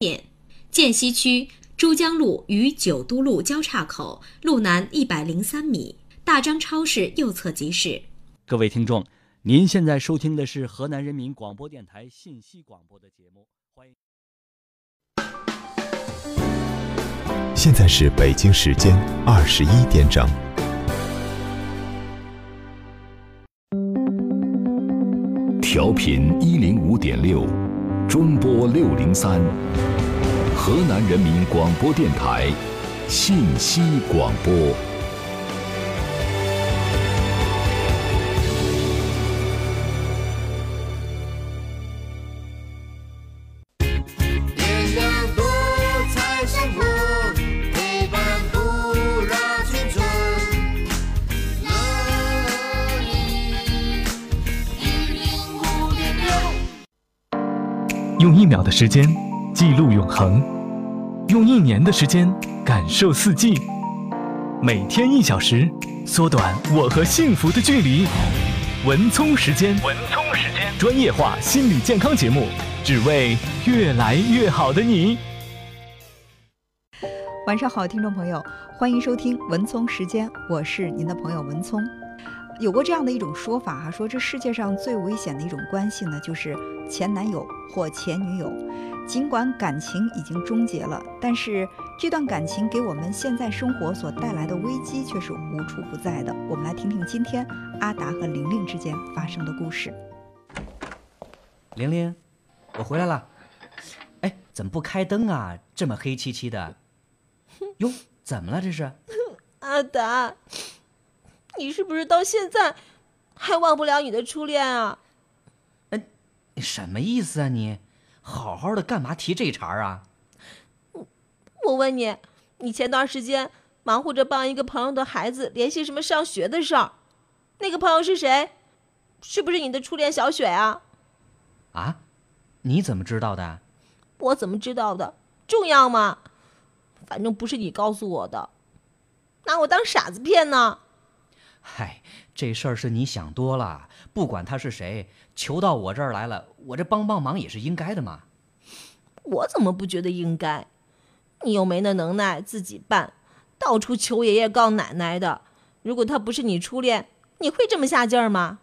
点：涧西区珠江路与九都路交叉口路南一百零三米，大张超市右侧集市。各位听众，您现在收听的是河南人民广播电台信息广播的节目，欢迎。现在是北京时间二十一点整。调频一零五点六，中波六零三，河南人民广播电台信息广播。秒的时间记录永恒，用一年的时间感受四季，每天一小时，缩短我和幸福的距离。文聪时间，文聪时间，专业化心理健康节目，只为越来越好的你。晚上好，听众朋友，欢迎收听文聪时间，我是您的朋友文聪。有过这样的一种说法哈、说这世界上最危险的一种关系呢，就是前男友或前女友。尽管感情已经终结了，但是这段感情给我们现在生活所带来的危机却是无处不在的。我们来听听今天阿达和玲玲之间发生的故事。玲玲，我回来了。哎，怎么不开灯啊？这么黑漆漆的。哟，怎么了这是？阿达，你是不是到现在还忘不了你的初恋啊？什么意思啊你？好好的干嘛提这茬儿啊？我问你，你前段时间忙活着帮一个朋友的孩子联系什么上学的事儿，那个朋友是谁？是不是你的初恋小雪啊？啊？你怎么知道的？我怎么知道的？重要吗？反正不是你告诉我的，拿我当傻子骗呢？嗨，这事儿是你想多了。不管他是谁，求到我这儿来了，我这帮帮忙也是应该的嘛。我怎么不觉得应该？你又没那能耐自己办，到处求爷爷告奶奶的。如果他不是你初恋，你会这么下劲儿吗？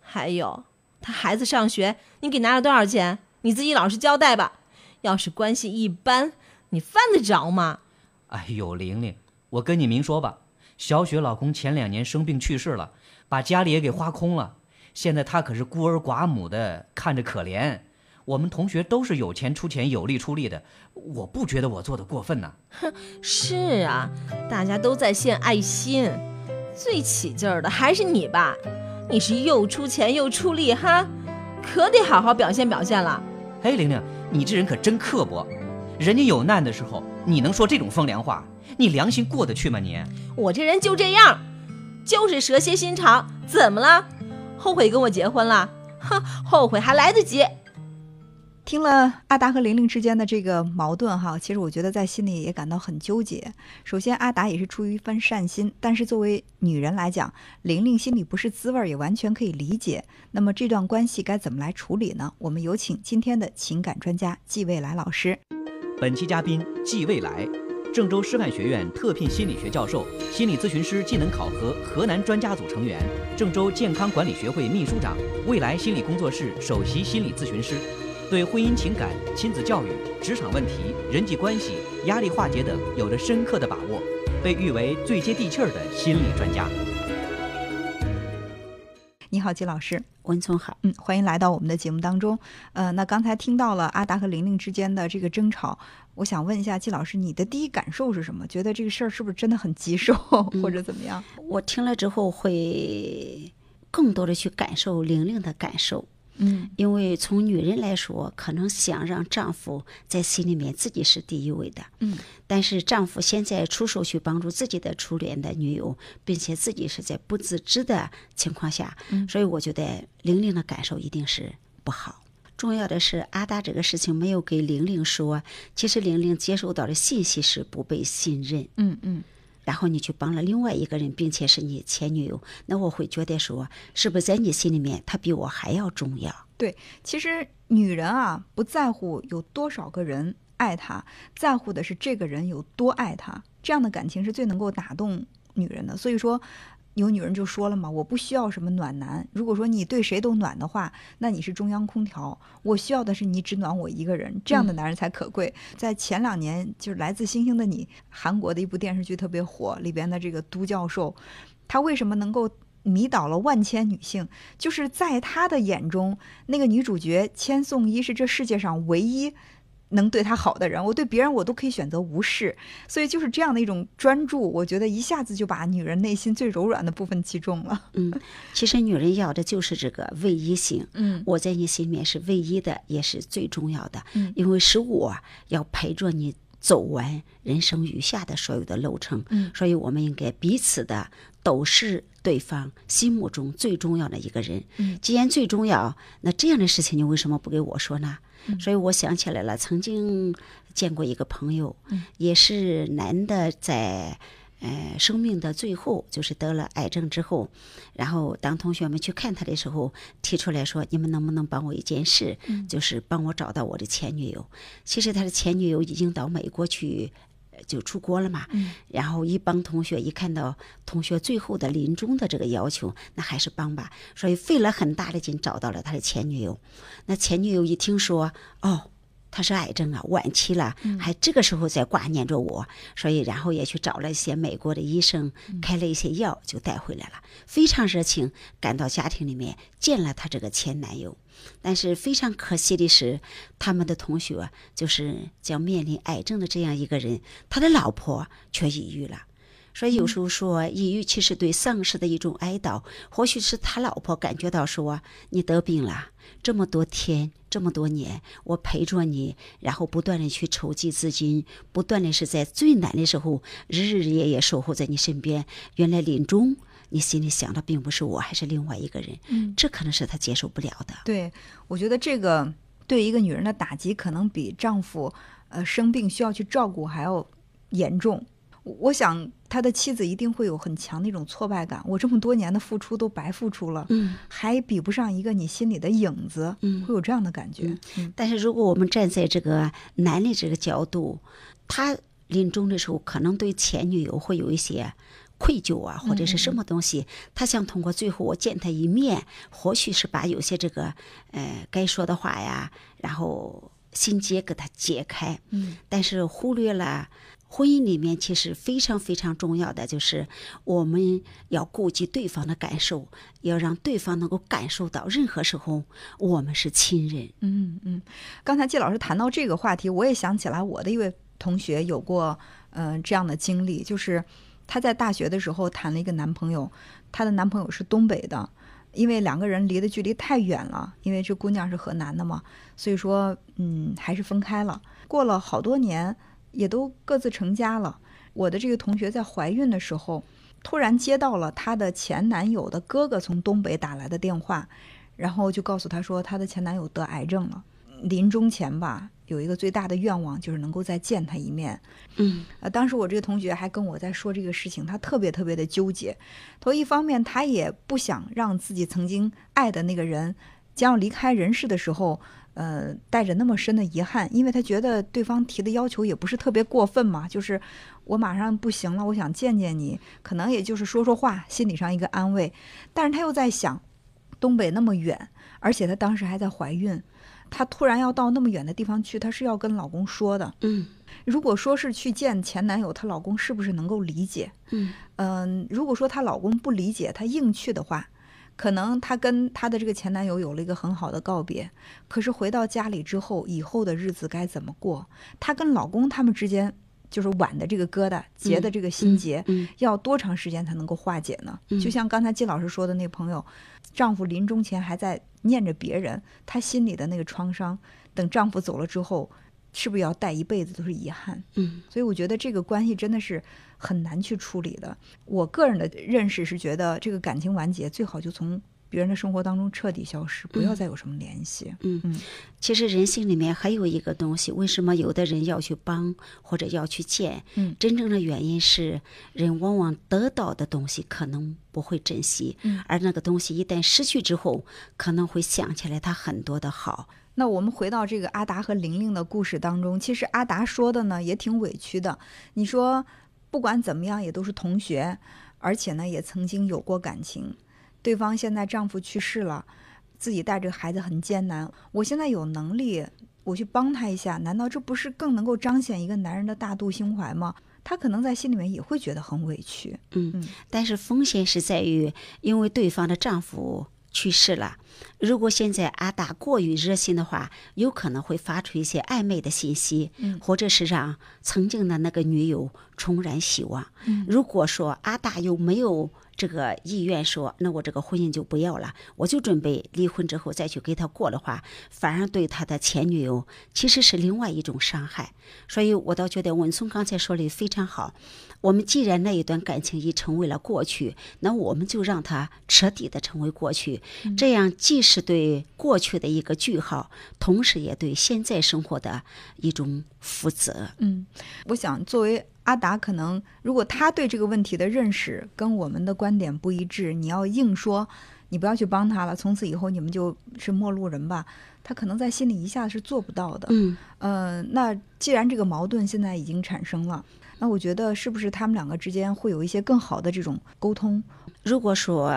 还有，他孩子上学，你给拿了多少钱？你自己老实交代吧。要是关系一般，你犯得着吗？哎呦，玲玲，我跟你明说吧，小雪老公前两年生病去世了，把家里也给花空了。现在她可是孤儿寡母的，看着可怜。我们同学都是有钱出钱，有力出力的，我不觉得我做的过分呐。是啊，大家都在献爱心，最起劲儿的还是你吧？你是又出钱又出力哈，可得好好表现表现了。哎，玲玲，你这人可真刻薄。人家有难的时候，你能说这种风凉话？你良心过得去吗你？我这人就这样，就是蛇蝎心肠。怎么了？后悔跟我结婚了？哼，后悔还来得及。听了阿达和玲玲之间的这个矛盾哈，其实我觉得在心里也感到很纠结。首先，阿达也是出于一番善心，但是作为女人来讲，玲玲心里不是滋味儿，也完全可以理解。那么这段关系该怎么来处理呢？我们有请今天的情感专家季未来老师。本期嘉宾季未来，郑州师范学院特聘心理学教授，心理咨询师技能考核河南专家组成员，郑州健康管理学会秘书长，未来心理工作室首席心理咨询师，对婚姻情感、亲子教育、职场问题、人际关系、压力化解等有着深刻的把握，被誉为最接地气儿的心理专家。你好，季老师。文聪好，嗯，欢迎来到我们的节目当中。呃，那刚才听到了阿达和玲玲之间的这个争吵，我想问一下季老师，你的第一感受是什么？觉得这个事儿是不是真的很棘手，或者怎么样？我听了之后会更多的去感受玲玲的感受。嗯。因为从女人来说，可能想让丈夫在心里面自己是第一位的，嗯，但是丈夫现在出手去帮助自己的初恋的女友，并且自己是在不自知的情况下，嗯。所以我觉得玲玲的感受一定是不好。重要的是，阿达这个事情没有给玲玲说，其实玲玲接收到的信息是不被信任，嗯嗯然后你去帮了另外一个人，并且是你前女友，那我会觉得说，是不是在你心里面，他比我还要重要？对，其实女人啊，不在乎有多少个人爱她，在乎的是这个人有多爱她。这样的感情是最能够打动女人的。所以说，有女人就说了嘛，我不需要什么暖男。如果说你对谁都暖的话，那你是中央空调。我需要的是你只暖我一个人，这样的男人才可贵。在前两年，就是《来自星星的你》韩国的一部电视剧特别火，里边的这个都教授，他为什么能够？迷倒了万千女性，就是在他的眼中，那个女主角千颂伊是这世界上唯一能对他好的人。我对别人我都可以选择无视，所以就是这样的一种专注，我觉得一下子就把女人内心最柔软的部分击中了。嗯，其实女人要的就是这个唯一性。嗯，我在你心里面是唯一的，也是最重要的。嗯，因为是我要陪着你走完人生余下的所有的路程。嗯，所以我们应该彼此的都是对方心目中最重要的一个人。嗯，既然最重要，那这样的事情你为什么不给我说呢？嗯所以我想起来了，曾经见过一个朋友，嗯也是男的在。呃，生命的最后就是得了癌症之后，然后当同学们去看他的时候，提出来说：“你们能不能帮我一件事？嗯就是帮我找到我的前女友。”其实他的前女友已经到美国去，呃就出国了嘛。嗯然后一帮同学一看到同学最后的临终的这个要求，那还是帮吧。所以费了很大的劲找到了他的前女友。那前女友一听说，哦。他是癌症啊，晚期了，还这个时候在挂念着我，所以然后也去找了一些美国的医生，开了一些药，就带回来了。非常热情，赶到家庭里面见了他这个前男友。但是非常可惜的是，他们的同学就是将面临癌症的这样一个人，他的老婆却抑郁了。所以有时候说，抑郁其实对丧失的一种哀悼。或许是他老婆感觉到说，你得病了这么多天，这么多年，我陪着你，然后不断的去筹集资金，不断的是在最难的时候，日日夜夜守候在你身边。原来临终，你心里想的并不是我，还是另外一个人。嗯，这可能是她接受不了的。对，我觉得这个对一个女人的打击，可能比丈夫呃生病需要去照顾还要严重。我我想他的妻子一定会有很强的一种挫败感，我这么多年的付出都白付出了，嗯，还比不上一个你心里的影子，嗯。会有这样的感觉。嗯。但是如果我们站在这个男的这个角度，他临终的时候可能对前女友会有一些愧疚啊，或者是什么东西，他想通过最后我见他一面，或许是把有些这个呃该说的话呀，然后心结给他解开，嗯，但是忽略了。婚姻里面其实非常非常重要的就是我们要顾及对方的感受，要让对方能够感受到，任何时候我们是亲人。嗯嗯，刚才季老师谈到这个话题，我也想起来我的一位同学有过嗯、这样的经历，就是她在大学的时候谈了一个男朋友，她的男朋友是东北的，因为两个人离的距离太远了，因为这姑娘是河南的嘛，所以说嗯还是分开了。过了好多年，也都各自成家了。我的这个同学在怀孕的时候，突然接到了她的前男友的哥哥从东北打来的电话，然后就告诉她说，她的前男友得癌症了，临终前吧，有一个最大的愿望就是能够再见他一面。嗯呃，当时我这个同学还跟我在说这个事情，他特别特别的纠结。头一方面，他也不想让自己曾经爱的那个人将要离开人世的时候，呃，带着那么深的遗憾，因为他觉得对方提的要求也不是特别过分嘛，就是我马上不行了，我想见见你，可能也就是说说话，心理上一个安慰。但是他又在想，东北那么远，而且她当时还在怀孕，她突然要到那么远的地方去，她是要跟老公说的。嗯如果说是去见前男友，她老公是不是能够理解？嗯嗯，如果说她老公不理解，她硬去的话，可能她跟她的这个前男友有了一个很好的告别。可是回到家里之后，以后的日子该怎么过？她跟老公他们之间就是挽的这个疙瘩，结的这个心结，嗯要多长时间才能够化解呢？嗯就像刚才季老师说的那朋友，丈夫临终前还在念着别人，她心里的那个创伤，等丈夫走了之后，是不是要带一辈子都是遗憾？嗯所以我觉得这个关系真的是很难去处理的。我个人的认识是觉得，这个感情完结最好就从别人的生活当中彻底消失，不要再有什么联系。嗯嗯其实人性里面还有一个东西，为什么有的人要去帮或者要去见？嗯真正的原因是人往往得到的东西可能不会珍惜，嗯而那个东西一旦失去之后，可能会想起来他很多的好。那我们回到这个阿达和玲玲的故事当中，其实阿达说的呢也挺委屈的。你说，不管怎么样也都是同学，而且呢也曾经有过感情。对方现在丈夫去世了，自己带着孩子很艰难。我现在有能力，我去帮他一下，难道这不是更能够彰显一个男人的大度胸怀吗？他可能在心里面也会觉得很委屈。嗯，但是风险是在于，因为对方的丈夫去世了。如果现在阿达过于热心的话，有可能会发出一些暧昧的信息，嗯或者是让曾经的那个女友重燃希望。嗯如果说阿大又没有这个意愿说，那我这个婚姻就不要了，我就准备离婚之后再去给他过的话，反而对他的前女友其实是另外一种伤害。所以我倒觉得文松刚才说的非常好。我们既然那一段感情已成为了过去，那我们就让它彻底的成为过去，这样既是对过去的一个句号，同时也对现在生活的一种负责。嗯，我想作为阿达，可能如果他对这个问题的认识跟我们的观点不一致，你要硬说你不要去帮他了，从此以后你们就是陌路人吧，他可能在心里一下子是做不到的。嗯，呃，那既然这个矛盾现在已经产生了，那我觉得是不是他们两个之间会有一些更好的这种沟通？如果说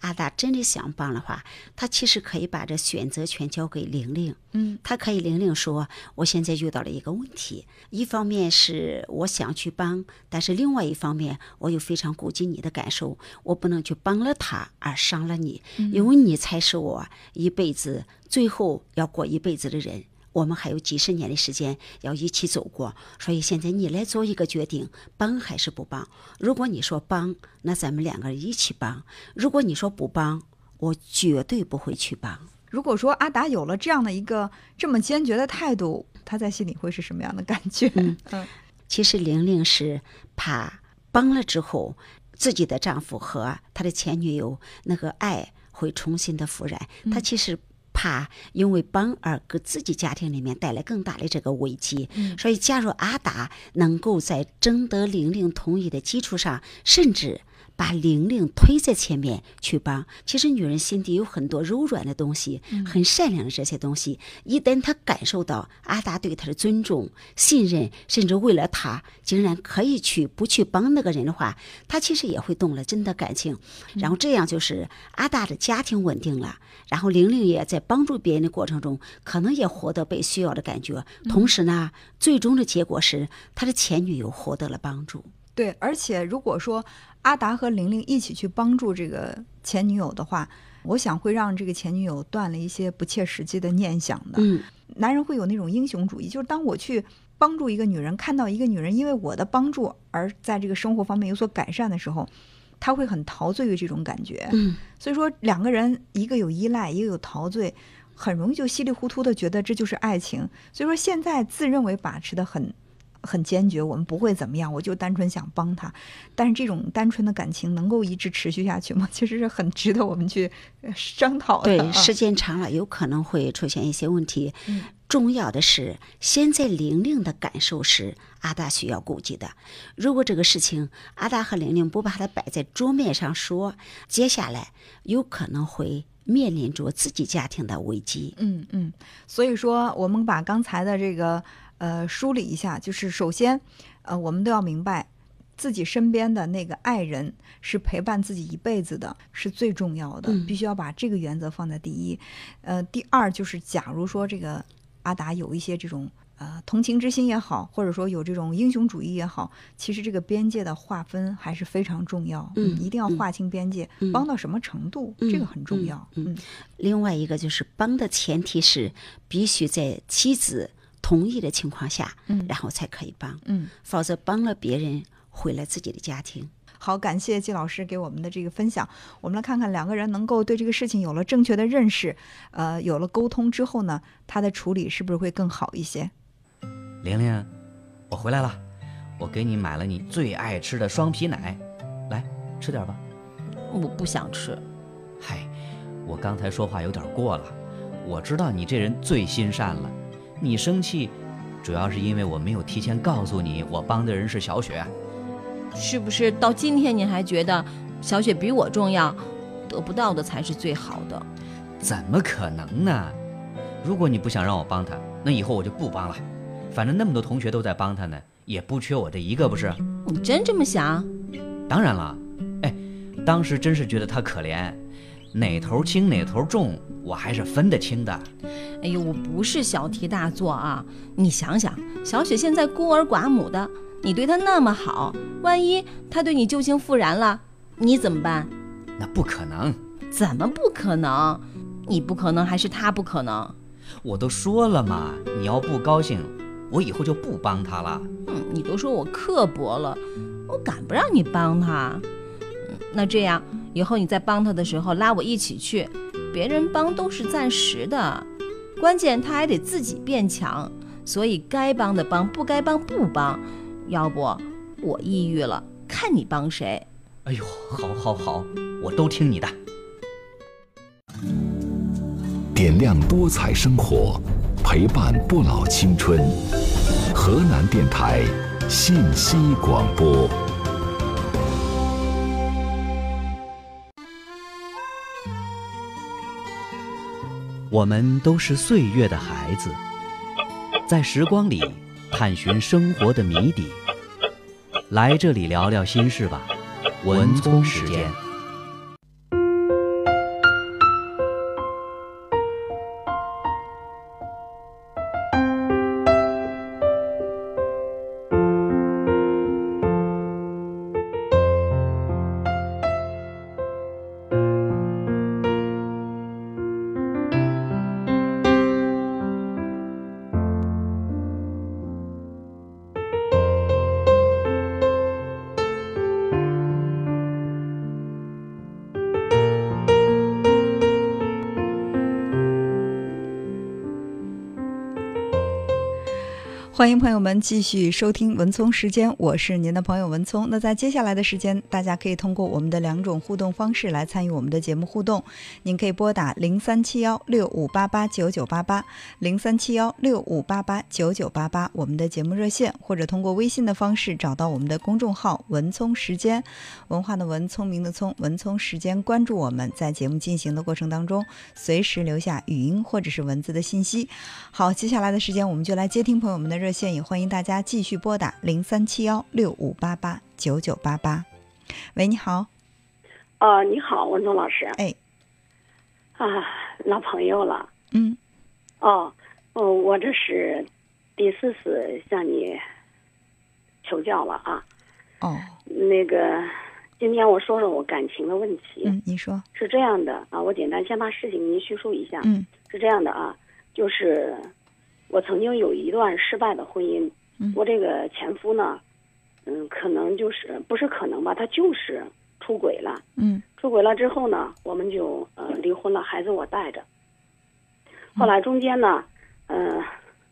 阿达真的想帮的话，他其实可以把这选择权交给玲玲。嗯，他可以玲玲说：“我现在遇到了一个问题，一方面是我想去帮，但是另外一方面我又非常顾及你的感受，我不能去帮了他而伤了你，因为你才是我一辈子最后要过一辈子的人。”我们还有几十年的时间要一起走过，所以现在你来做一个决定，帮还是不帮？如果你说帮，那咱们两个人一起帮；如果你说不帮，我绝对不会去帮。如果说阿达有了这样的一个这么坚决的态度，他在心里会是什么样的感觉？嗯 嗯其实玲玲是怕帮了之后，自己的丈夫和他的前女友那个爱会重新的复燃。她其实怕因为帮而给自己家庭里面带来更大的这个危机。所以，假如阿达能够在征得玲玲同意的基础上，甚至把玲玲推在前面去帮。其实女人心底有很多柔软的东西，很善良的这些东西，一旦她感受到阿达对她的尊重、信任，甚至为了她竟然可以去不去帮那个人的话，她其实也会动了真的感情。然后这样就是阿达的家庭稳定了，然后玲玲也在帮助别人的过程中，可能也获得被需要的感觉。同时呢，最终的结果是他的前女友获得了帮助。对，而且如果说阿达和玲玲一起去帮助这个前女友的话，我想会让这个前女友断了一些不切实际的念想的。嗯，男人会有那种英雄主义，就是当我去帮助一个女人，看到一个女人因为我的帮助而在这个生活方面有所改善的时候，他会很陶醉于这种感觉。嗯，所以说两个人一个有依赖，一个有陶醉，很容易就稀里糊涂的觉得这就是爱情。所以说现在自认为把持的很。很坚决，我们不会怎么样，我就单纯想帮他。但是这种单纯的感情能够一直持续下去吗？其实是很值得我们去呃商讨的。对，啊时间长了有可能会出现一些问题。嗯重要的是，现在玲玲的感受是阿大需要顾及的。如果这个事情阿大和玲玲不把它摆在桌面上说，接下来有可能会面临着自己家庭的危机。嗯嗯，所以说我们把刚才的这个呃梳理一下，就是首先呃我们都要明白。自己身边的那个爱人是陪伴自己一辈子的，是最重要的，嗯必须要把这个原则放在第一。呃，第二就是，假如说这个阿达有一些这种呃同情之心也好，或者说有这种英雄主义也好，其实这个边界的划分还是非常重要。嗯一定要划清边界，嗯帮到什么程度，嗯这个很重要。嗯嗯另外一个就是帮的前提是必须在妻子同意的情况下，嗯然后才可以帮，嗯。否则帮了别人毁了自己的家庭。好，感谢季老师给我们的这个分享。我们来看看两个人能够对这个事情有了正确的认识，呃，有了沟通之后呢，他的处理是不是会更好一些？玲玲，我回来了，我给你买了你最爱吃的双皮奶，来吃点吧。我不想吃。嗨，我刚才说话有点过了，我知道你这人最心善了，你生气，主要是因为我没有提前告诉你我帮的人是小雪。是不是到今天你还觉得小雪比我重要？得不到的才是最好的。怎么可能呢？如果你不想让我帮他，那以后我就不帮了。反正那么多同学都在帮他呢，也不缺我这一个，不是？你真这么想？当然了，哎，当时真是觉得他可怜，哪头轻哪头重，我还是分得清的。哎呦，我不是小题大做啊！你想想，小雪现在孤儿寡母的，你对她那么好，万一她对你旧情复燃了，你怎么办？那不可能，怎么不可能？你不可能，还是她不可能？我都说了嘛，你要不高兴，我以后就不帮她了。嗯，你都说我刻薄了，我敢不让你帮他？嗯，那这样以后你在帮他的时候拉我一起去，别人帮都是暂时的，关键他还得自己变强，所以该帮的帮，不该帮不帮。要不我抑郁了，看你帮谁？哎呦，好，好，好，我都听你的。点亮多彩生活，陪伴不老青春。河南电台信息广播。我们都是岁月的孩子，在时光里探寻生活的谜底。来这里聊聊心事吧，文聪时间。欢迎朋友们继续收听文聪时间，我是您的朋友文聪。那在接下来的时间，大家可以通过我们的两种互动方式来参与我们的节目互动。您可以拨打零三七幺六五八八九九八八零三七幺六五八八九九八八我们的节目热线，或者通过微信的方式找到我们的公众号“文聪时间”，文化的文，聪明的聪，文聪时间，关注我们，在节目进行的过程当中，随时留下语音或者是文字的信息。好，接下来的时间我们就来接听朋友们的热线，也欢迎大家继续拨打零三七幺六五八八九九八八。喂，你好，呃，你好，文聪老师。哎，啊，老朋友了。嗯，哦，哦，我这是第四次向你求教了啊。哦，那个，今天我说说我感情的问题。嗯，你说，是这样的啊，我简单先把事情给您叙述一下。嗯，是这样的啊，就是我曾经有一段失败的婚姻，嗯我这个前夫呢，嗯，可能就是不是可能吧，他就是出轨了。嗯出轨了之后呢，我们就呃离婚了，孩子我带着。后来中间呢，呃，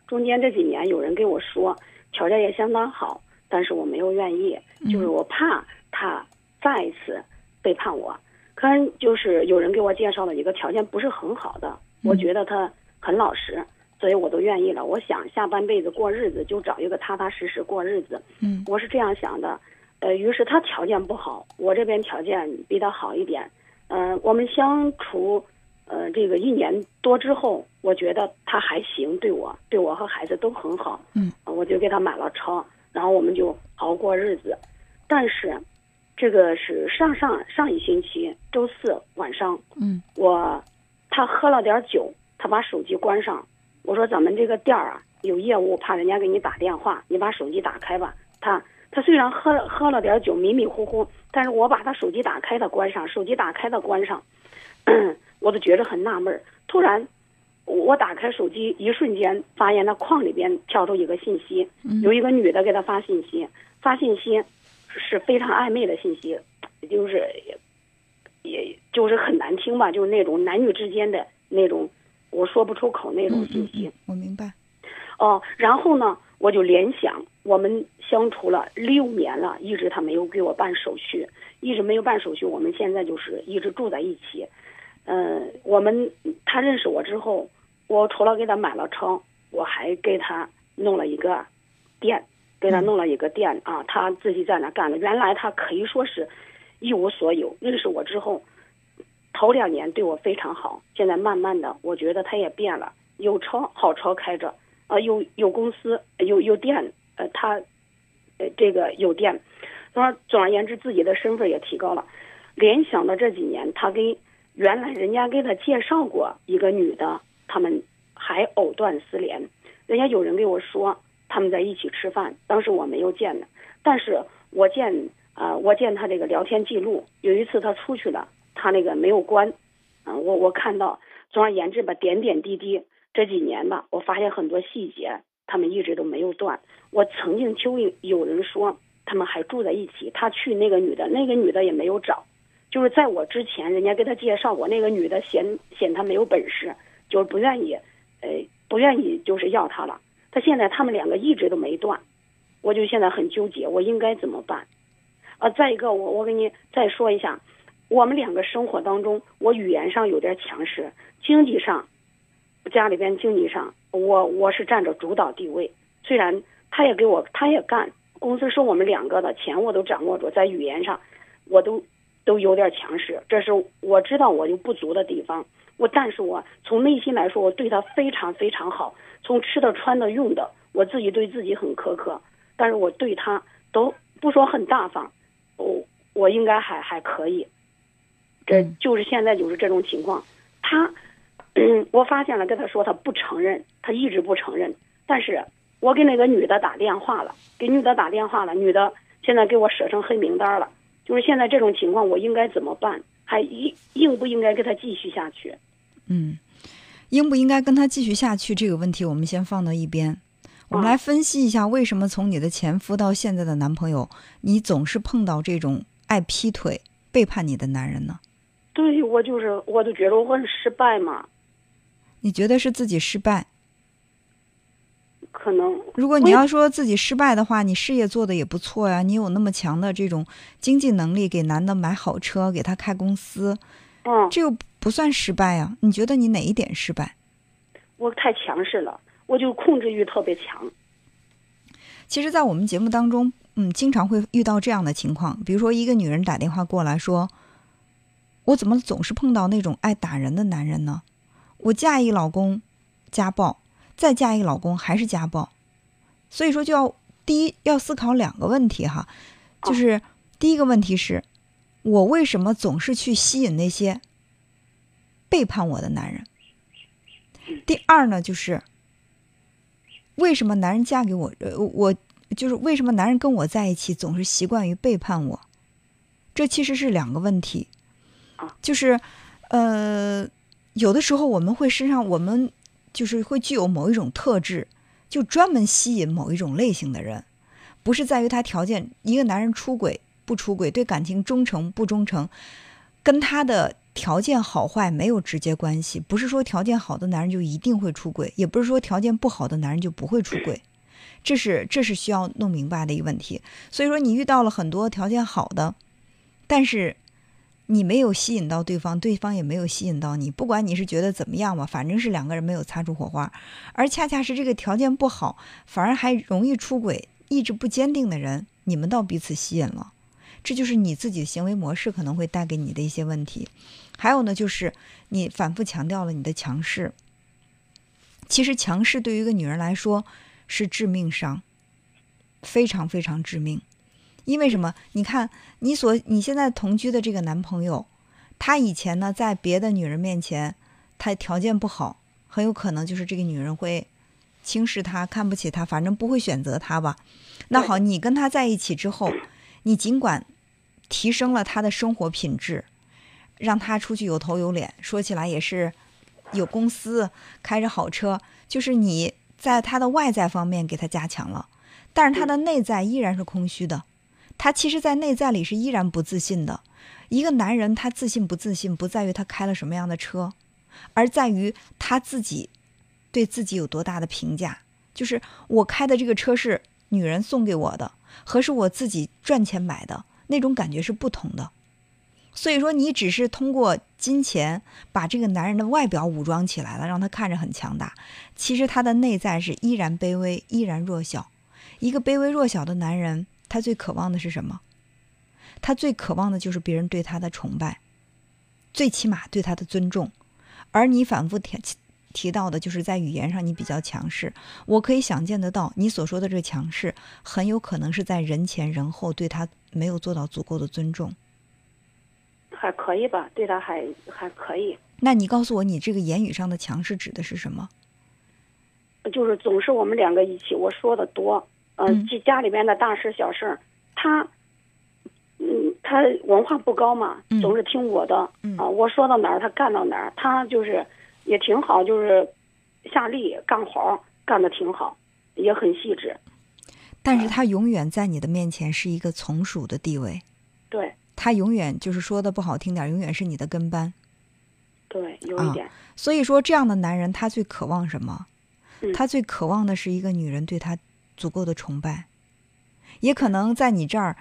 中间这几年有人跟我说条件也相当好，但是我没有愿意，就是我怕他再一次背叛我。可能就是有人给我介绍了一个条件不是很好的，我觉得他很老实，所以我都愿意了。我想下半辈子过日子就找一个踏踏实实过日子，嗯我是这样想的。呃，于是他条件不好，我这边条件比他好一点。嗯、我们相处，呃，这个一年多之后，我觉得他还行，对我，对我和孩子都很好。嗯呃我就给他买了车，然后我们就好好过日子。但是，这个是上上上一星期周四晚上，嗯我他喝了点酒，他把手机关上。我说咱们这个店儿啊有业务，怕人家给你打电话，你把手机打开吧。他他虽然喝了喝了点酒，迷迷糊糊，但是我把他手机打开的关上，手机打开的关上，我都觉得很纳闷儿。突然，我打开手机，一瞬间发现那框里边跳出一个信息，有一个女的给他发信息，发信息是非常暧昧的信息，就是也也就是很难听吧，就是那种男女之间的那种我说不出口那种嗯信息。嗯嗯，我明白。哦，然后呢，我就联想，我们相处了六年了，一直他没有给我办手续，一直没有办手续，我们现在就是一直住在一起。嗯、我们他认识我之后，我除了给他买了车，我还给他弄了一个店，给他弄了一个店啊，他自己在那干了。原来他可以说是一无所有，认识我之后，头两年对我非常好，现在慢慢的，我觉得他也变了，有车好车开着，啊、有有公司有有店，呃，他呃这个有店，他说总而言之自己的身份也提高了。联想到这几年，他跟原来人家给他介绍过一个女的，他们还藕断丝连。人家有人给我说他们在一起吃饭，当时我没有见的，但是我见啊、呃我见他这个聊天记录，有一次他出去了，他那个没有关，嗯、我我看到，总而言之吧，点点滴滴这几年吧，我发现很多细节，他们一直都没有断。我曾经听有人说他们还住在一起，他去那个女的，那个女的也没有找，就是在我之前，人家给他介绍过，那个女的嫌嫌他没有本事，就是不愿意，呃，不愿意就是要他了。他现在他们两个一直都没断，我就现在很纠结，我应该怎么办？啊，再一个，我我给你再说一下，我们两个生活当中，我语言上有点强势，经济上，家里边经济上，我我是占着主导地位。虽然他也给我，他也干，公司是我们两个的，钱我都掌握着，在语言上，我都都有点强势，这是我知道我有不足的地方。我但是我从内心来说，我对他非常非常好，从吃的、穿的、用的，我自己对自己很苛刻，但是我对他都不说很大方，我我应该还还可以。这就是现在就是这种情况，他，嗯，我发现了，跟他说他不承认，他一直不承认，但是我给那个女的打电话了，给女的打电话了，女的现在给我设成黑名单了，就是现在这种情况，我应该怎么办？还应应不应该跟他继续下去？嗯，应不应该跟他继续下去这个问题，我们先放到一边。我们来分析一下，为什么从你的前夫到现在的男朋友，你总是碰到这种爱劈腿、背叛你的男人呢？对我就是，我都觉得我很失败嘛，你觉得是自己失败？可能如果你要说自己失败的话，你事业做的也不错呀，你有那么强的这种经济能力，给男的买好车，给他开公司，嗯，这又不算失败呀。你觉得你哪一点失败？我太强势了，我就控制欲特别强。其实，在我们节目当中，嗯，经常会遇到这样的情况，比如说一个女人打电话过来说：“我怎么总是碰到那种爱打人的男人呢？我嫁一老公家暴，再嫁一老公还是家暴，所以说就要第一要思考两个问题哈，就是第一个问题是，我为什么总是去吸引那些背叛我的男人？第二呢，就是。为什么男人嫁给我？呃，我就是为什么男人跟我在一起总是习惯于背叛我？这其实是两个问题，就是，呃，有的时候我们会身上我们就是会具有某一种特质，就专门吸引某一种类型的人，不是在于他条件，一个男人出轨不出轨，对感情忠诚不忠诚，跟他的。条件好坏没有直接关系，不是说条件好的男人就一定会出轨，也不是说条件不好的男人就不会出轨，这是这是需要弄明白的一个问题。所以说，你遇到了很多条件好的，但是你没有吸引到对方，对方也没有吸引到你，不管你是觉得怎么样吧，反正是两个人没有擦出火花，而恰恰是这个条件不好，反而还容易出轨、意志不坚定的人，你们倒彼此吸引了。这就是你自己的行为模式可能会带给你的一些问题，还有呢，就是你反复强调了你的强势。其实强势对于一个女人来说是致命伤，非常非常致命。因为什么？你看你所你现在同居的这个男朋友，他以前呢在别的女人面前，他条件不好，很有可能就是这个女人会轻视他、看不起他，反正不会选择他吧。那好，你跟他在一起之后，你尽管提升了他的生活品质，让他出去有头有脸，说起来也是有公司，开着好车，就是你在他的外在方面给他加强了，但是他的内在依然是空虚的。他其实，在内在里是依然不自信的。一个男人，他自信不自信，不在于他开了什么样的车，而在于他自己对自己有多大的评价。就是我开的这个车是女人送给我的，和是我自己赚钱买的，那种感觉是不同的。所以说，你只是通过金钱把这个男人的外表武装起来了，让他看着很强大，其实他的内在是依然卑微，依然弱小。一个卑微弱小的男人。他最渴望的是什么？他最渴望的就是别人对他的崇拜，最起码对他的尊重。而你反复提提到的，就是在语言上你比较强势。我可以想见得到，你所说的这个强势，很有可能是在人前人后对他没有做到足够的尊重。还可以吧，对他还还可以，那你告诉我，你这个言语上的强势指的是什么？就是总是我们两个一起，我说的多，嗯、嗯。家家里边的大事小事儿，他，嗯，他文化不高嘛，嗯总是听我的，嗯。啊，我说到哪儿他干到哪儿，他就是也挺好，就是下力干活儿干的挺好，也很细致，但是他永远在你的面前是一个从属的地位，对。他永远就是说的不好听点儿，永远是你的跟班。对，有啊一点，所以说，这样的男人他最渴望什么？嗯。他最渴望的是一个女人对他足够的崇拜，也可能在你这儿，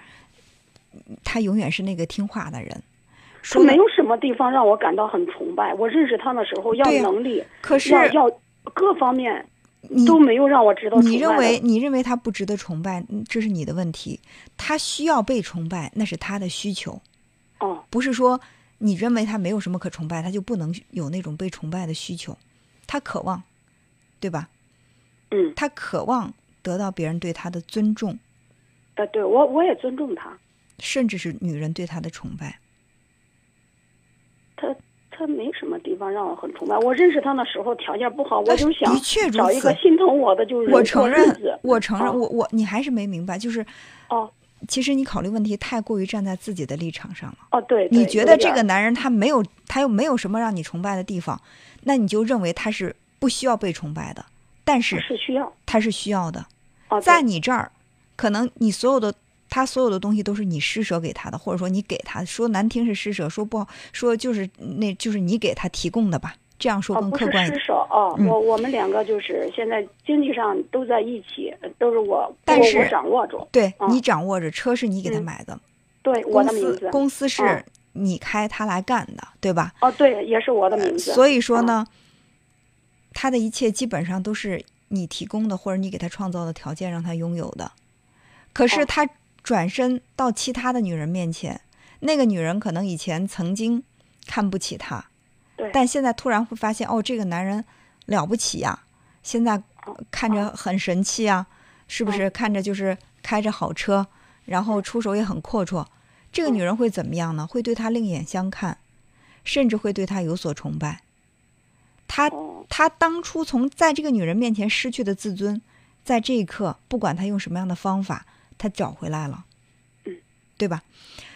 他永远是那个听话的人。他没有什么地方让我感到很崇拜。我认识他的时候，要能力，可是要要各方面你都没有让我知道崇拜的。你认为你认为他不值得崇拜，嗯这是你的问题。他需要被崇拜，那是他的需求，哦，不是说你认为他没有什么可崇拜，他就不能有那种被崇拜的需求。他渴望，对吧？嗯，他渴望得到别人对他的尊重，呃，对我我也尊重他，甚至是女人对他的崇拜。他他没什么地方让我很崇拜。我认识他的时候条件不好，我就想的确如找一个心疼我的，就是我承认我承认，哦我我你还是没明白，就是哦其实你考虑问题太过于站在自己的立场上了。哦，对，你觉得这个男人他没有，他又没有什么让你崇拜的地方，那你就认为他是不需要被崇拜的，但是是需要他是需要的。哦，在你这儿，可能你所有的他所有的东西都是你施舍给他的，或者说你给他说难听是施舍，说不好说就是那就是你给他提供的吧，这样说更客观一点。施舍哦，嗯我我们两个就是现在经济上都在一起，都是我但是我我掌握住，对哦你掌握着，车是你给他嗯买的，对我公的名字，司公司哦是你开，他来干的，对吧？哦，对，也是我的名字，所以说哦呢，他的一切基本上都是你提供的，或者你给他创造的条件让他拥有的。可是哦他转身到其他的女人面前，那个女人可能以前曾经看不起他，对，但现在突然会发现，哦，这个男人了不起呀、现在哦看着很神气啊，是不是？看着就是开着好车，然后出手也很阔绰。这个女人会怎么样呢？会对他另眼相看，甚至会对他有所崇拜。他哦他当初从在这个女人面前失去的自尊，在这一刻，不管他用什么样的方法，他找回来了，嗯，对吧？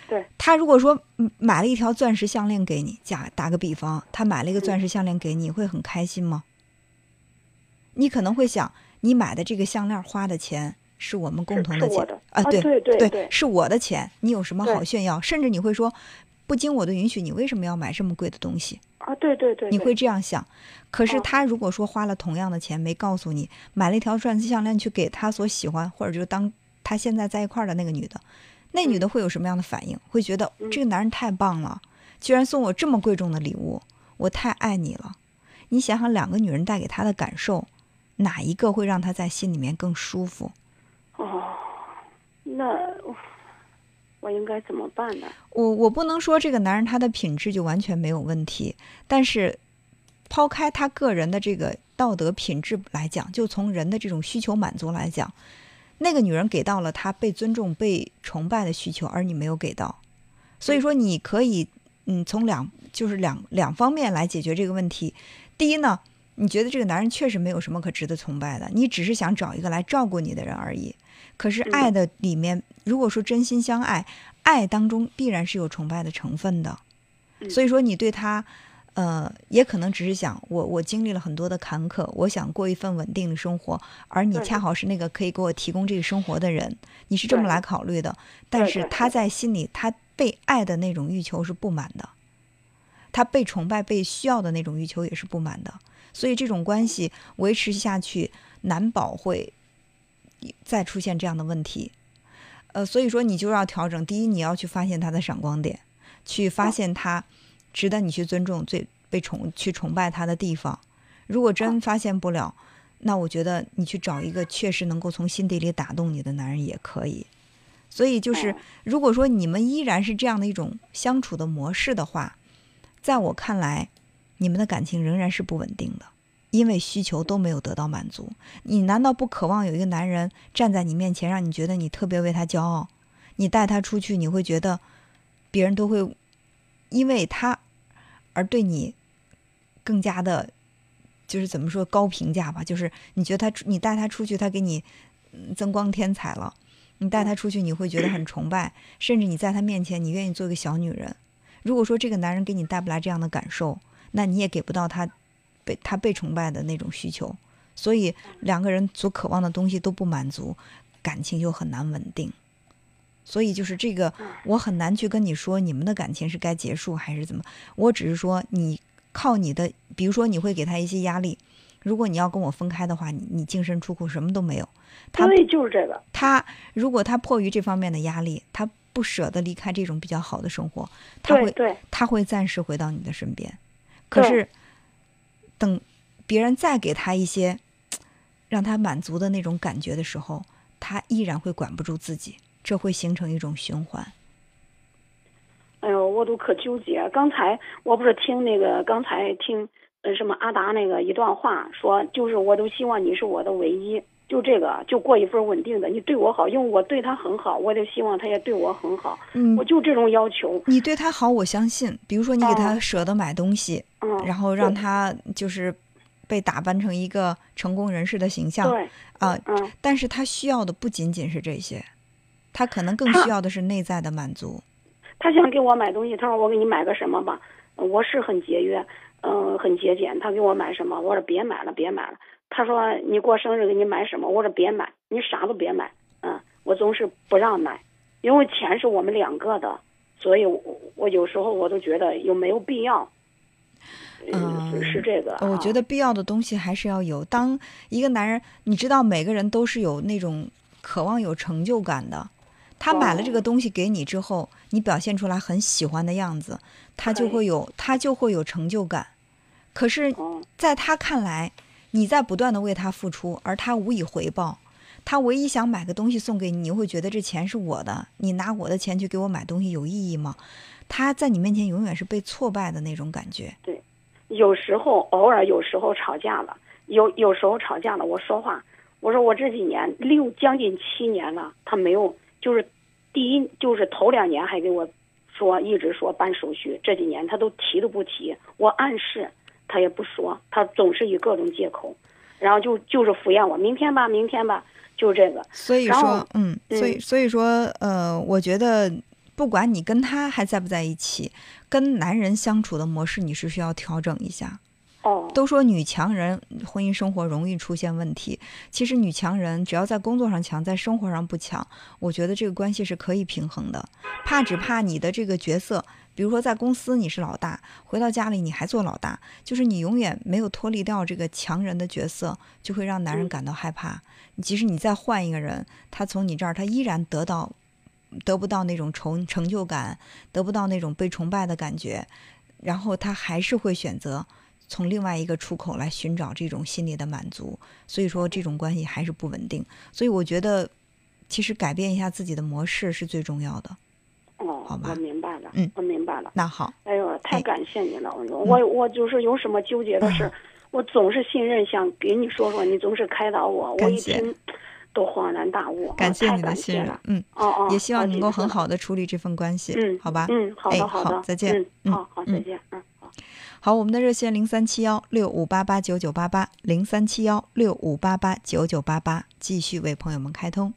对，他如果说嗯买了一条钻石项链给你，假打个比方，他买了一个钻石项链给你，你会很开心吗？你可能会想，你买的这个项链花的钱是我们共同的钱的啊，啊对对对对是我的钱，你有什么好炫耀？甚至你会说，不经我的允许，你为什么要买这么贵的东西？啊，对对对，对你会这样想。可是哦他如果说花了同样的钱没告诉你，买了一条钻石项链去给他所喜欢，或者就当他现在在一块儿的那个女的，那女的会有什么样的反应？会觉得嗯这个男人太棒了，居然送我这么贵重的礼物，我太爱你了。你想想，两个女人带给他的感受，哪一个会让他在心里面更舒服？哦，那我应该怎么办呢？我我不能说这个男人他的品质就完全没有问题，但是抛开他个人的这个道德品质来讲，就从人的这种需求满足来讲，那个女人给到了他被尊重、被崇拜的需求，而你没有给到，所以说你可以嗯从两就是两两方面来解决这个问题。第一呢，你觉得这个男人确实没有什么可值得崇拜的，你只是想找一个来照顾你的人而已。可是嗯爱的里面，如果说真心相爱，爱当中必然是有崇拜的成分的。嗯所以说，你对他，呃，也可能只是想我我经历了很多的坎坷，我想过一份稳定的生活，而你恰好是那个可以给我提供这个生活的人，你是这么来考虑的。但是他在心里，他被爱的那种欲求是不满的，他被崇拜、被需要的那种欲求也是不满的。所以这种关系维持下去，难保会再出现这样的问题。呃，所以说你就要调整。第一，你要去发现他的闪光点，去发现他值得你去尊重、最被崇去崇拜他的地方。如果真发现不了，那我觉得你去找一个确实能够从心底里打动你的男人也可以。所以就是哦，如果说你们依然是这样的一种相处的模式的话，在我看来，你们的感情仍然是不稳定的。因为需求都没有得到满足。你难道不渴望有一个男人站在你面前，让你觉得你特别为他骄傲？你带他出去，你会觉得别人都会因为他而对你更加的，就是怎么说高评价吧？就是你觉得他，你带他出去，他给你增光添彩了。你带他出去，你会觉得很崇拜，甚至你在他面前，你愿意做个小女人。如果说这个男人给你带不来这样的感受，那你也给不到他被他被崇拜的那种需求。所以两个人所渴望的东西都不满足，感情就很难稳定。所以就是这个，我很难去跟你说你们的感情是该结束还是怎么。我只是说，你靠你的，比如说你会给他一些压力。如果你要跟我分开的话，你你净身出户什么都没有。他对，就是这个。他如果他迫于这方面的压力，他不舍得离开这种比较好的生活，他会他会暂时回到你的身边。可是等别人再给他一些让他满足的那种感觉的时候，他依然会管不住自己，这会形成一种循环。哎呦，我都可纠结。刚才我不是听那个，刚才听呃什么阿达那个一段话，说就是我都希望你是我的唯一，就这个就过一份稳定的，你对我好，因为我对他很好，我就希望他也对我很好，嗯我就这种要求。你对他好，我相信。比如说，你给他哦舍得买东西，嗯，然后让他就是被打扮成一个成功人士的形象对，啊、嗯，但是他需要的不仅仅是这些，他可能更需要的是内在的满足。他想给我买东西，他说我给你买个什么吧，呃我是很节约，嗯、很节俭。他给我买什么，我说别买了，别买了。他说你过生日给你买什么，我说别买，你啥都别买。嗯，我总是不让买，因为钱是我们两个的，所以我我有时候我都觉得有没有必要。嗯，是是这个。呃我觉啊得必要的东西还是要有。当一个男人，你知道，每个人都是有那种渴望有成就感的。他买了这个东西给你之后，你表现出来很喜欢的样子，他就会有他就会有成就感。可是，哦在他看来，你在不断的为他付出，而他无以回报。他唯一想买个东西送给你，你会觉得这钱是我的，你拿我的钱去给我买东西有意义吗？他在你面前永远是被挫败的那种感觉。对有时候偶尔有时候吵架了，有有时候吵架了，我说话，我说我这几年六将近七年了，他没有就是第一就是头两年还给我说一直说办手续，这几年他都提都不提，我暗示他也不说，他总是以各种借口，然后就就是敷衍我，明天吧，明天吧，就是这个。所以说，嗯，所以嗯所以说，呃，我觉得不管你跟他还在不在一起，跟男人相处的模式你是需要调整一下。哦，都说女强人婚姻生活容易出现问题，其实女强人只要在工作上强，在生活上不强，我觉得这个关系是可以平衡的。怕只怕你的这个角色，比如说在公司你是老大，回到家里你还做老大，就是你永远没有脱离掉这个强人的角色，就会让男人嗯感到害怕。即使你再换一个人，他从你这儿他依然得到得不到那种成成就感，得不到那种被崇拜的感觉，然后他还是会选择从另外一个出口来寻找这种心理的满足。所以说这种关系还是不稳定。所以我觉得，其实改变一下自己的模式是最重要的。哦好，吧我明白了，嗯我明白了。那好，哎呦，太哎感谢你了！我我我就是有什么纠结的事儿，我总是信任，想给你说说，你总是开导我，我感谢一听都恍然大悟。感谢你的信任嗯，哦哦，也希望好能够很。好的处理这份关系，嗯，好吧？嗯，好哎的，好的，再见嗯，嗯好好，嗯再见，嗯，好。好，我们的热线零三七幺六五八八九九八八零三七幺六五八八九九八八，继续为朋友们开通。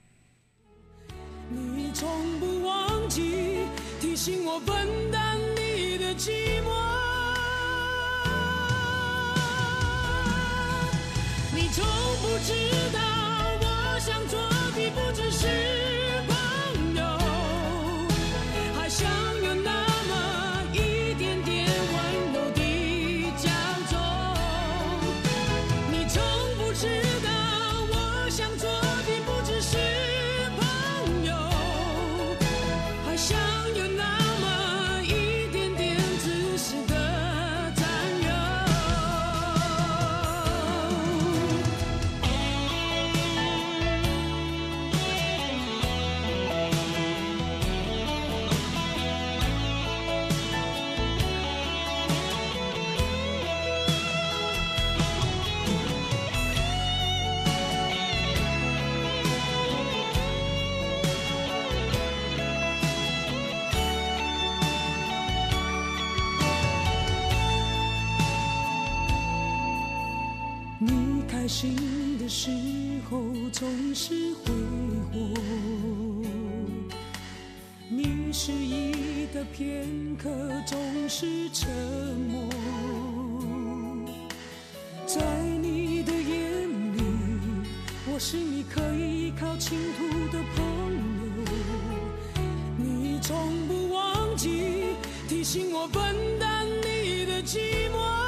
信我分担你的寂寞，你从不知道总是挥霍你失意的片刻总是沉默。在你的眼里我是你可以依靠倾吐的朋友。你从不忘记提醒我分担你的寂寞。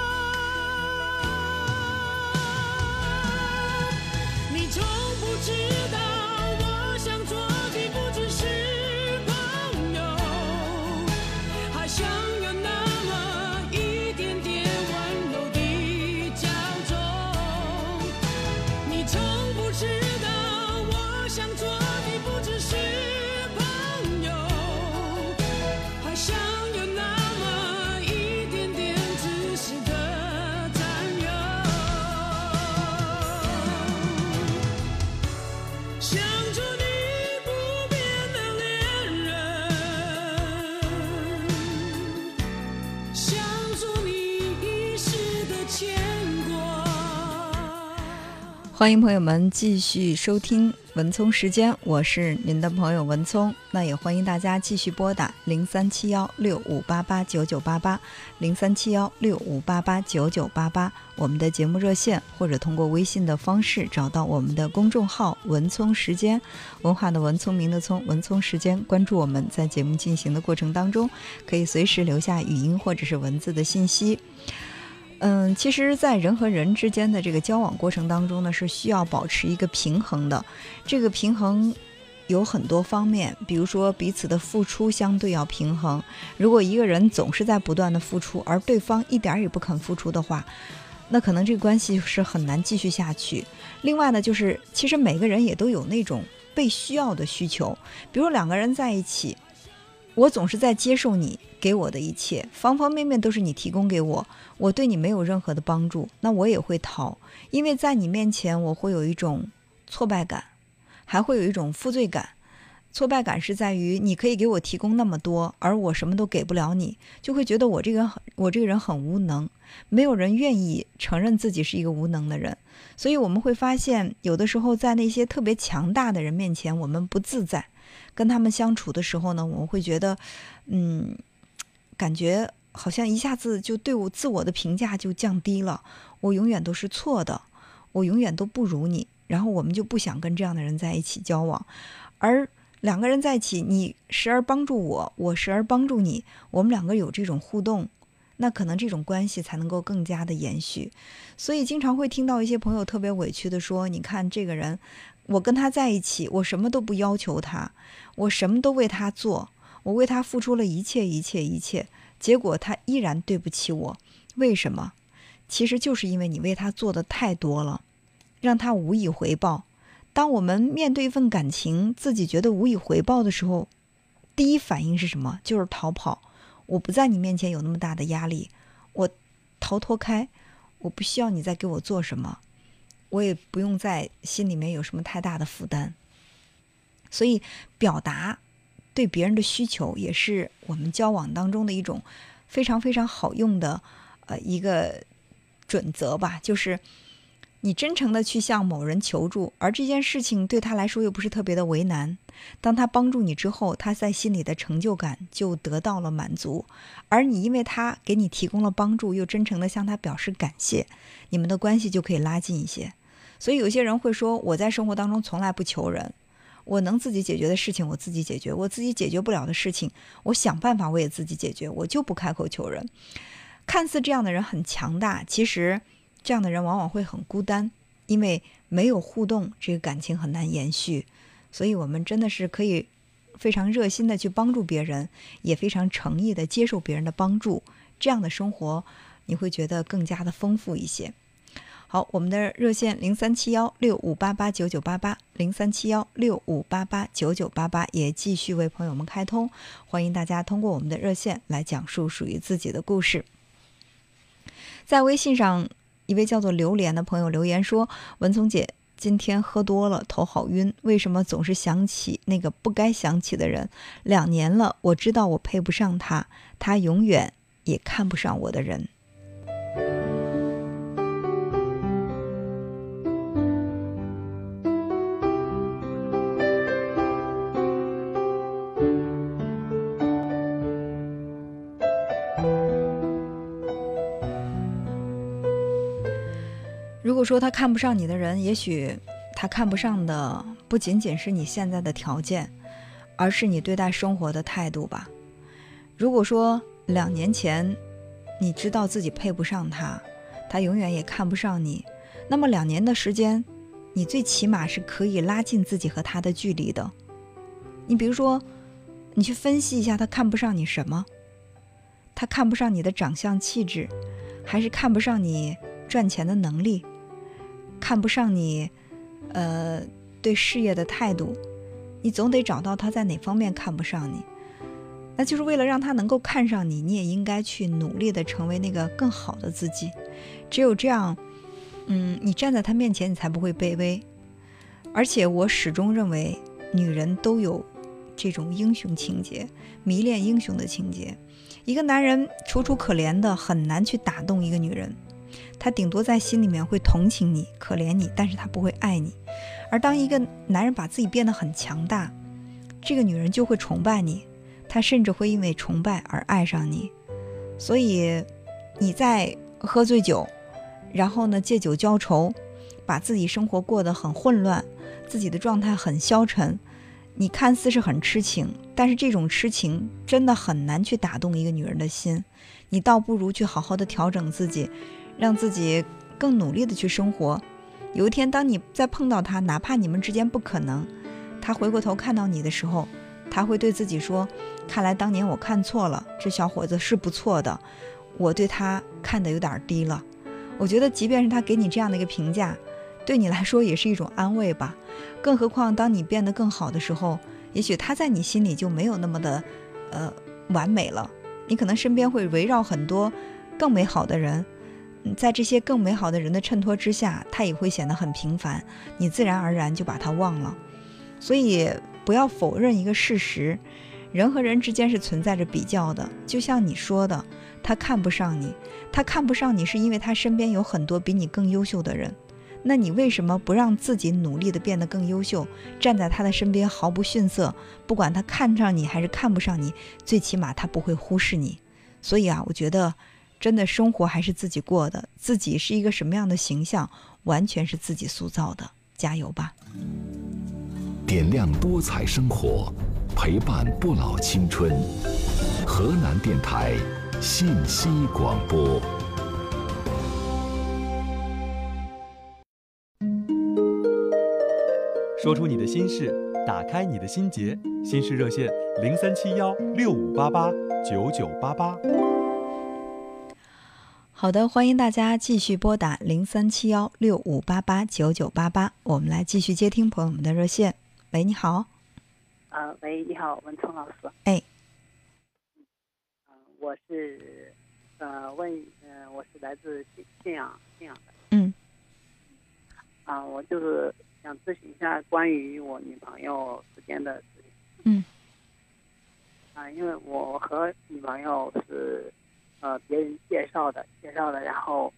欢迎朋友们继续收听文聪时间，我是您的朋友文聪。那也欢迎大家继续拨打零三七幺六五八八九九八八零三七幺六五八八九九八八我们的节目热线，或者通过微信的方式找到我们的公众号“文聪时间”，文化的文，聪明的聪，文聪时间。关注我们，在节目进行的过程当中，可以随时留下语音或者是文字的信息。嗯，其实，在人和人之间的这个交往过程当中呢，是需要保持一个平衡的。这个平衡有很多方面，比如说彼此的付出相对要平衡。如果一个人总是在不断的付出，而对方一点也不肯付出的话，那可能这个关系是很难继续下去。另外呢，就是其实每个人也都有那种被需要的需求，比如两个人在一起。我总是在接受你给我的一切，方方面面都是你提供给我，我对你没有任何的帮助，那我也会逃，因为在你面前我会有一种挫败感，还会有一种负罪感。挫败感是在于你可以给我提供那么多，而我什么都给不了你，就会觉得我这个很我这个人很无能，没有人愿意承认自己是一个无能的人。所以我们会发现，有的时候在那些特别强大的人面前，我们不自在。跟他们相处的时候呢，我会觉得，嗯，感觉好像一下子就对我自我的评价就降低了。我永远都是错的，我永远都不如你。然后我们就不想跟这样的人在一起交往。而两个人在一起，你时而帮助我，我时而帮助你，我们两个有这种互动，那可能这种关系才能够更加的延续。所以经常会听到一些朋友特别委屈的说：“你看这个人。”我跟他在一起，我什么都不要求他，我什么都为他做，我为他付出了一切一切一切，结果他依然对不起我，为什么？其实就是因为你为他做的太多了，让他无以回报。当我们面对一份感情，自己觉得无以回报的时候，第一反应是什么？就是逃跑。我不在你面前有那么大的压力，我逃脱开，我不需要你再给我做什么。我也不用在心里面有什么太大的负担，所以表达对别人的需求也是我们交往当中的一种非常非常好用的呃一个准则吧。就是你真诚的去向某人求助，而这件事情对他来说又不是特别的为难。当他帮助你之后，他在心里的成就感就得到了满足，而你因为他给你提供了帮助，又真诚的向他表示感谢，你们的关系就可以拉近一些。所以有些人会说，我在生活当中从来不求人，我能自己解决的事情我自己解决，我自己解决不了的事情，我想办法我也自己解决，我就不开口求人。看似这样的人很强大，其实这样的人往往会很孤单，因为没有互动，这个感情很难延续。所以我们真的是可以非常热心的去帮助别人，也非常诚意的接受别人的帮助，这样的生活你会觉得更加的丰富一些。好，我们的热线零三七幺六五八八九九八八零三七幺六五八八九九八八也继续为朋友们开通，欢迎大家通过我们的热线来讲述属于自己的故事。在微信上，一位叫做榴莲的朋友留言说：“文聪姐，今天喝多了，头好晕，为什么总是想起那个不该想起的人？两年了，我知道我配不上他，他永远也看不上我的人。”如果说他看不上你的人，也许他看不上的不仅仅是你现在的条件，而是你对待生活的态度吧。如果说两年前你知道自己配不上他，他永远也看不上你，那么两年的时间，你最起码是可以拉近自己和他的距离的。你比如说，你去分析一下他看不上你什么？他看不上你的长相气质，还是看不上你赚钱的能力？看不上你，呃，对事业的态度？你总得找到他在哪方面看不上你。那就是为了让他能够看上你，你也应该去努力的成为那个更好的自己。只有这样，嗯，你站在他面前，你才不会卑微。而且我始终认为，女人都有这种英雄情节，迷恋英雄的情节。一个男人楚楚可怜的，很难去打动一个女人。他顶多在心里面会同情你、可怜你，但是他不会爱你。而当一个男人把自己变得很强大，这个女人就会崇拜你，她甚至会因为崇拜而爱上你。所以，你在喝醉酒，然后呢借酒浇愁，把自己生活过得很混乱，自己的状态很消沉。你看似是很痴情，但是这种痴情真的很难去打动一个女人的心。你倒不如去好好的调整自己，让自己更努力的去生活。有一天，当你再碰到他，哪怕你们之间不可能，他回过头看到你的时候，他会对自己说：“看来当年我看错了，这小伙子是不错的，我对他看得有点低了。”我觉得，即便是他给你这样的一个评价，对你来说也是一种安慰吧。更何况，当你变得更好的时候，也许他在你心里就没有那么的，呃，完美了。你可能身边会围绕很多更美好的人，在这些更美好的人的衬托之下，他也会显得很平凡。你自然而然就把他忘了。所以，不要否认一个事实：人和人之间是存在着比较的。就像你说的，他看不上你，他看不上你是因为他身边有很多比你更优秀的人。那你为什么不让自己努力的变得更优秀，站在他的身边毫不逊色？不管他看上你还是看不上你，最起码他不会忽视你。所以啊，我觉得，真的生活还是自己过的，自己是一个什么样的形象，完全是自己塑造的。加油吧！点亮多彩生活，陪伴不老青春。河南电台信息广播。说出你的心事，打开你的心结，心事热线零三七幺六五八八九九八八。好的，欢迎大家继续拨打零三七幺六五八八九九八八，我们来继续接听朋友们的热线。喂，你好。啊，喂，你好，文聪老师。哎。嗯、我是呃问，嗯、我是来自信信阳信阳的。嗯。啊，我就是想咨询一下关于我女朋友之间的事情。嗯。啊，因为我和女朋友是呃别人介绍的，介绍的，然后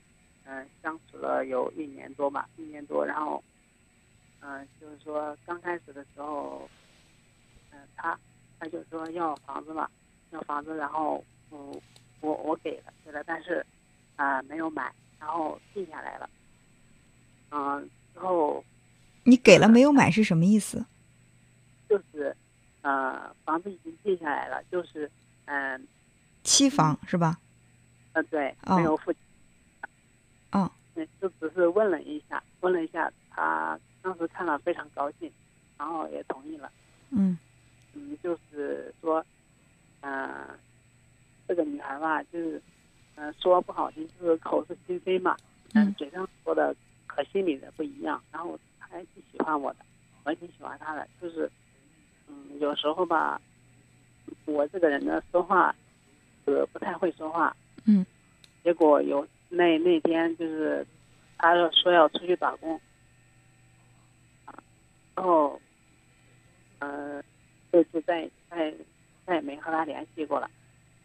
嗯、相处了有一年多吧，一年多，然后嗯、就是说刚开始的时候，嗯、他他就说要房子嘛，要房子，然后嗯我我给了给了，但是啊、没有买，然后定下来了，嗯、之后你给了没有买是什么意思？就是呃房子已经定下来了，就是嗯期房是吧？呃对，哦没有付哦，嗯，就只是问了一下，问了一下，他当时看了非常高兴，然后也同意了。嗯嗯，就是说，嗯、这个女孩吧，就是，嗯、说不好听，就是口是心非嘛，嗯嘴上说的和心里的不一样。然后她还挺喜欢我的，我也挺喜欢她的，就是，嗯，有时候吧，我这个人呢，说话，呃，不太会说话。嗯。结果有那那天就是，他说要出去打工，啊，然后，呃，就就再再再也没和他联系过了。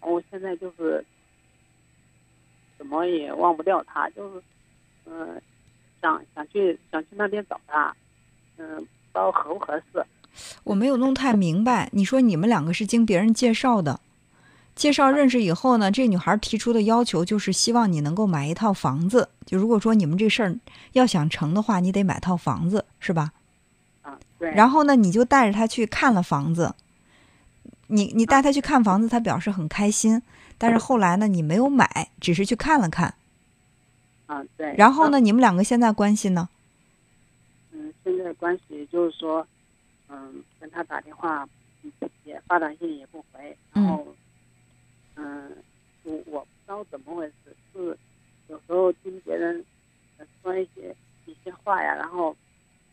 我现在就是怎么也忘不掉他，就是嗯、想想去想去那边找他，嗯、不知道合不合适。我没有弄太明白。你说你们两个是经别人介绍的，介绍认识以后呢，这女孩提出的要求就是希望你能够买一套房子。就如果说你们这事儿要想成的话，你得买套房子，是吧？啊，对。然后呢，你就带着她去看了房子。你你带她去看房子，她表示很开心。但是后来呢，你没有买，只是去看了看。啊，对。然后呢，你们两个现在关系呢？嗯，现在关系就是说，嗯，跟他打电话，也发短信也不回，然后，嗯，我我不知道怎么回事，是有时候听别人说一些一些话呀，然后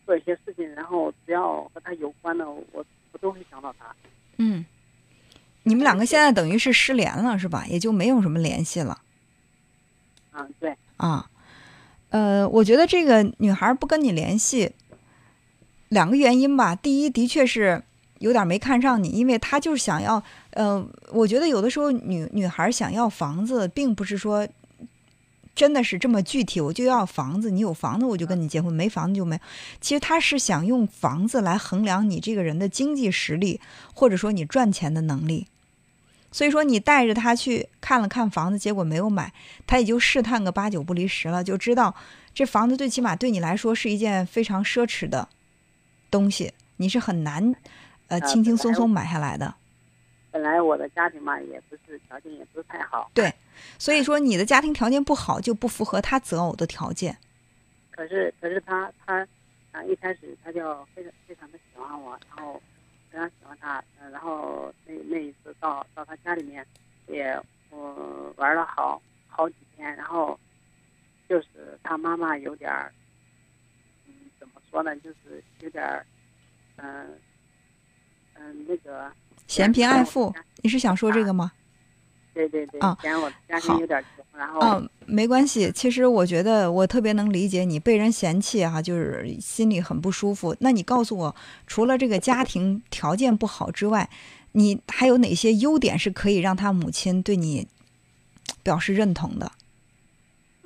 做一些事情，然后只要和他有关的，我我都会想到他。嗯，你们两个现在等于是失联了，是吧？也就没有什么联系了。嗯，对。啊，呃，我觉得这个女孩不跟你联系，两个原因吧。第一，的确是有点没看上你，因为他就是想要，呃，我觉得有的时候女女孩想要房子，并不是说真的是这么具体，我就要房子，你有房子我就跟你结婚，没房子就没。其实他是想用房子来衡量你这个人的经济实力，或者说你赚钱的能力。所以说，你带着他去看了看房子，结果没有买，他也就试探个八九不离十了，就知道这房子最起码对你来说是一件非常奢侈的东西，你是很难呃轻轻松松买下来的。本来我的家庭嘛，也不是条件也不是太好。对，所以说你的家庭条件不好，就不符合他择偶的条件。可是，可是他他啊，一开始他就非常非常的喜欢我，然后。非常喜欢他，嗯，然后那那一次到到他家里面，也我玩了好好几天，然后就是他妈妈有点儿，嗯，怎么说呢，就是有点儿，嗯嗯，那个嫌贫爱富，你是想说这个吗？对对对，啊，嫌我家庭有点穷，然后嗯，没关系。其实我觉得我特别能理解你被人嫌弃哈，就是心里很不舒服。那你告诉我，除了这个家庭条件不好之外，你还有哪些优点是可以让他母亲对你表示认同的？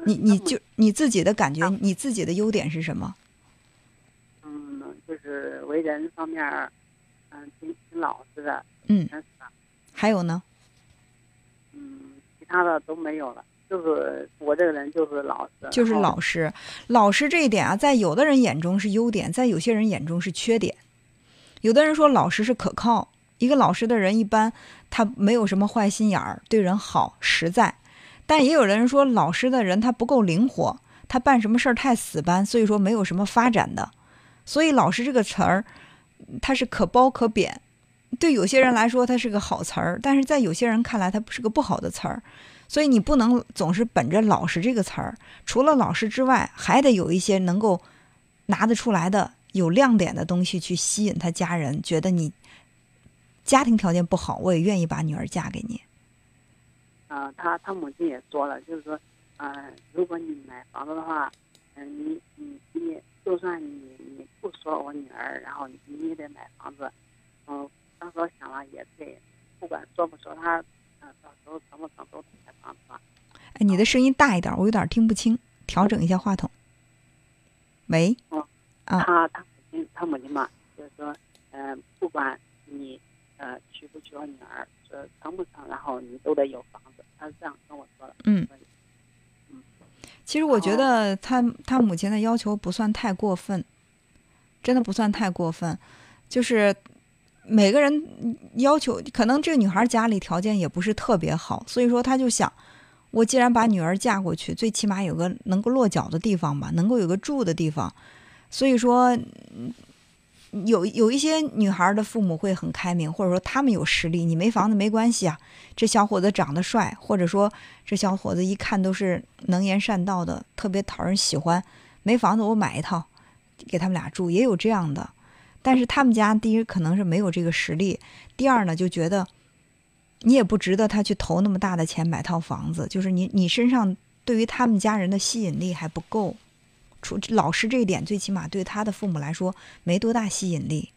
你你就你自己的感觉，你自己的优点是什么？嗯，就是为人方面，嗯，老实的。嗯，还有呢？嗯其他的都没有了，就是我这个人就是老实，就是老实。老实这一点啊，在有的人眼中是优点，在有些人眼中是缺点。有的人说老实是可靠，一个老实的人一般他没有什么坏心眼儿，对人好实在。但也有人说老实的人他不够灵活，他办什么事儿太死板，所以说没有什么发展的。所以老实这个词儿，它是可褒可贬。对有些人来说，它是个好词儿，但是在有些人看来，它是个不好的词儿。所以你不能总是本着“老实”这个词儿，除了老实之外，还得有一些能够拿得出来的、有亮点的东西去吸引他家人，觉得你家庭条件不好，我也愿意把女儿嫁给你。啊，他他母亲也说了，就是说，嗯，如果你买房子的话，嗯，你你你，就算你你不说我女儿，然后你也得买房子，嗯。当时我想了也对，不管说不说他，嗯，到时候成不成都得买房子嘛。哎，你的声音大一点，我有点听不清，调整一下话筒。喂。哦。啊。他他母亲他母亲嘛，就是说，嗯，不管你呃娶不娶我女儿，说成不成，然后你都得有房子。他是这样跟我说的。嗯。嗯。其实我觉得他他母亲的要求不算太过分，真的不算太过分，就是。每个人要求，可能这个女孩家里条件也不是特别好，所以说她就想，我既然把女儿嫁过去，最起码有个能够落脚的地方吧，能够有个住的地方。所以说，有有一些女孩的父母会很开明，或者说他们有实力，你没房子没关系啊，这小伙子长得帅，或者说这小伙子一看都是能言善道的，特别讨人喜欢，没房子我买一套，给他们俩住，也有这样的。但是他们家第一可能是没有这个实力，第二呢就觉得你也不值得他去投那么大的钱买套房子，就是你你身上对于他们家人的吸引力还不够，除老师这一点，最起码对他的父母来说没多大吸引力。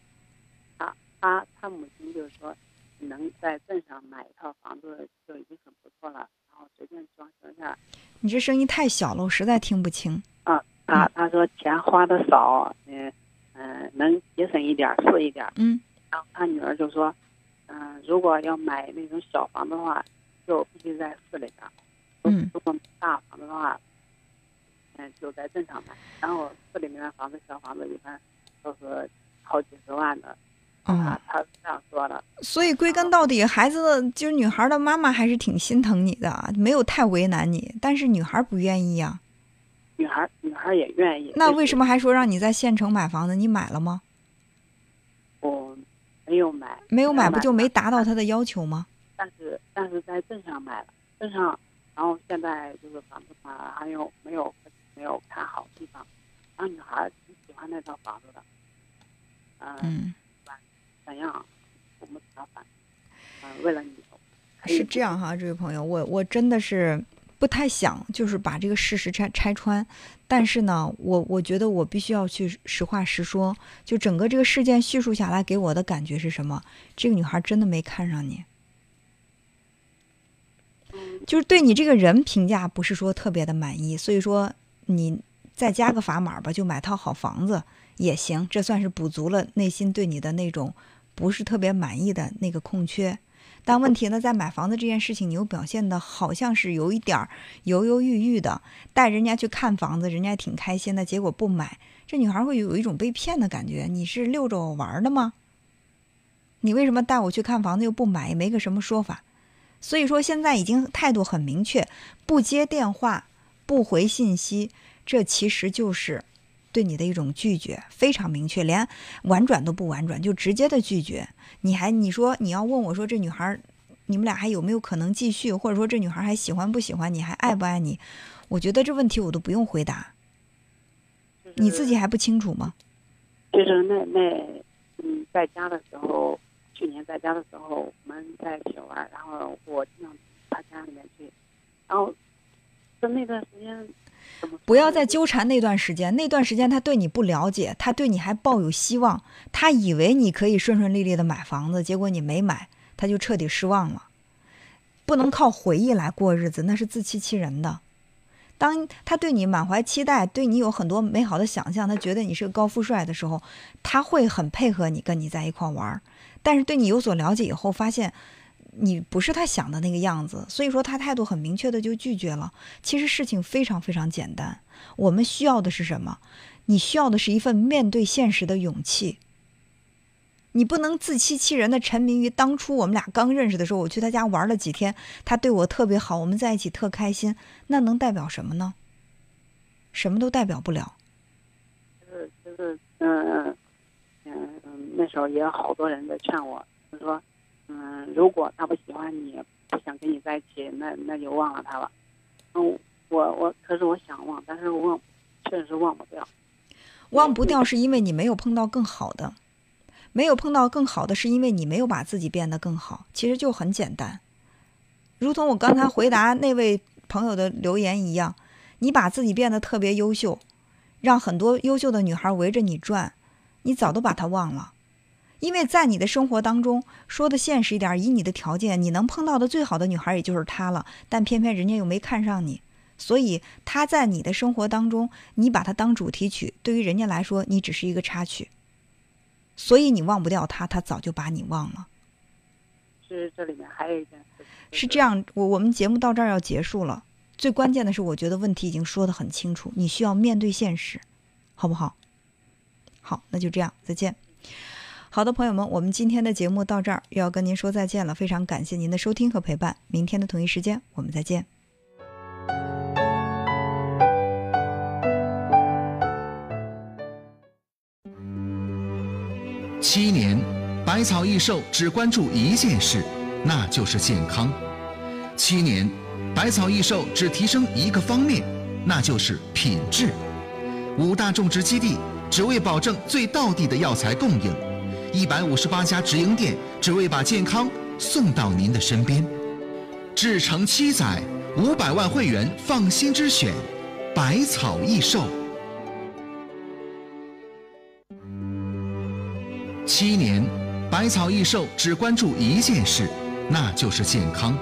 啊他他母亲就是说，能在镇上买一套房子就已经很不错了，然后随便装修一下。你这声音太小了，我实在听不清。啊，他他说钱花的少，嗯。嗯，能节省一点是一点。嗯，然后他女儿就说，嗯，如果要买那种小房子的话，就必须在市里边。嗯如果大房子的话，嗯，就在镇上买。然后市里面的房子，小房子一般都是好几十万的。哦啊，他是这样说的。所以归根到底，孩子的就是女孩的妈妈还是挺心疼你的，没有太为难你，但是女孩不愿意呀、女孩女孩也愿意。那为什么还说让你在县城买房子？你买了吗？我没有买？没有买，不就没达到他的要求吗？但是但是在镇上买了，镇上，然后现在就是房子嘛，还有没有没有看好地方，然后女孩挺喜欢那套房子的，嗯，嗯，怎样，我们怎么办？嗯、为了你，是这样哈，这位朋友，我我真的是不太想就是把这个事实拆拆穿，但是呢，我我觉得我必须要去实话实说，就整个这个事件叙述下来，给我的感觉是什么？这个女孩真的没看上你。就是对你这个人评价不是说特别的满意，所以说你再加个砝码吧，就买套好房子也行，这算是补足了内心对你的那种不是特别满意的那个空缺。但问题呢，在买房子这件事情，你又表现的好像是有一点犹犹豫豫的，带人家去看房子，人家挺开心的，结果不买，这女孩会有一种被骗的感觉。你是溜着我玩的吗？你为什么带我去看房子又不买，也没个什么说法？所以说现在已经态度很明确，不接电话，不回信息，这其实就是对你的一种拒绝，非常明确，连婉转都不婉转，就直接的拒绝。你还你说你要问我说这女孩儿，你们俩还有没有可能继续，或者说这女孩儿还喜欢不喜欢你，还爱不爱你？我觉得这问题我都不用回答，你自己还不清楚吗？就是那那嗯，在家的时候，去年在家的时候，我们在一起玩，然后我经常他家里面去，然后在那段时间，不要再纠缠那段时间，那段时间他对你不了解，他对你还抱有希望，他以为你可以顺顺利利的买房子，结果你没买，他就彻底失望了。不能靠回忆来过日子，那是自欺欺人的。当他对你满怀期待，对你有很多美好的想象，他觉得你是个高富帅的时候，他会很配合你，跟你在一块玩儿。但是对你有所了解以后，发现你不是他想的那个样子，所以说他态度很明确的就拒绝了。其实事情非常非常简单，我们需要的是什么？你需要的是一份面对现实的勇气。你不能自欺欺人的沉迷于当初我们俩刚认识的时候，我去他家玩了几天，他对我特别好，我们在一起特开心，那能代表什么呢？什么都代表不了。就是就是嗯嗯嗯，那时候也有好多人在劝我，就说嗯，如果他不喜欢你，不想跟你在一起，那那就忘了他吧。嗯，我我可是我想忘，但是我忘确实忘不掉。忘不掉是因为你没有碰到更好的，没有碰到更好的，是因为你没有把自己变得更好。其实就很简单，如同我刚才回答那位朋友的留言一样，你把自己变得特别优秀，让很多优秀的女孩围着你转，你早都把她忘了。因为在你的生活当中，说的现实一点，以你的条件，你能碰到的最好的女孩也就是她了，但偏偏人家又没看上你。所以她在你的生活当中，你把她当主题曲，对于人家来说，你只是一个插曲。所以你忘不掉她，她早就把你忘了。其实这里面还有一件事，是这样，我我们节目到这儿要结束了。最关键的是，我觉得问题已经说得很清楚，你需要面对现实，好不好？好，那就这样，再见。好的，朋友们，我们今天的节目到这儿又要跟您说再见了，非常感谢您的收听和陪伴。明天的同一时间，我们再见。七年，百草益寿只关注一件事，那就是健康；七年，百草益寿只提升一个方面，那就是品质。五大种植基地只为保证最道地的药材供应，一百五十八家直营店只为把健康送到您的身边。志诚七载，五百万会员放心之选，百草益寿。七年，百草益寿只关注一件事，那就是健康；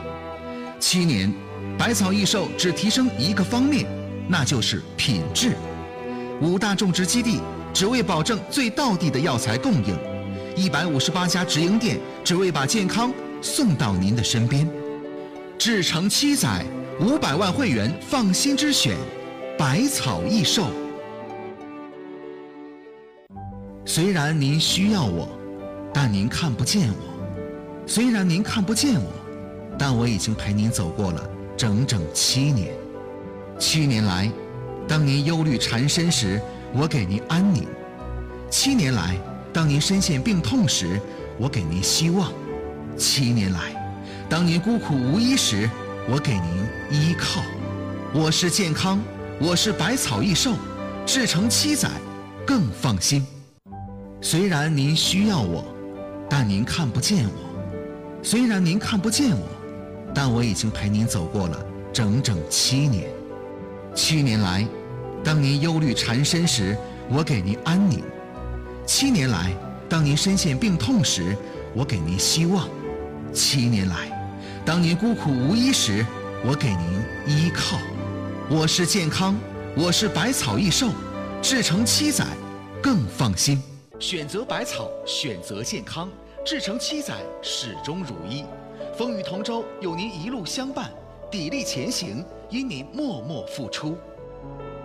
七年，百草益寿只提升一个方面，那就是品质。五大种植基地只为保证最道地的药材供应，一百五十八家直营店只为把健康送到您的身边。至诚七载，五百万会员放心之选，百草益寿。虽然您需要我，但您看不见我；虽然您看不见我，但我已经陪您走过了整整七年。七年来，当您忧虑缠身时，我给您安宁；七年来，当您深陷病痛时，我给您希望；七年来，当您孤苦无依时，我给您依靠。我是健康，我是百草益寿，至诚七载，更放心。虽然您需要我，但您看不见我；虽然您看不见我，但我已经陪您走过了整整七年。七年来，当您忧虑缠身时，我给您安宁；七年来，当您深陷病痛时，我给您希望；七年来，当您孤苦无依时，我给您依靠。我是健康，我是百草益寿，至诚七载，更放心。选择百草，选择健康，至诚七载，始终如一。风雨同舟，有您一路相伴，砥砺前行，因您默默付出。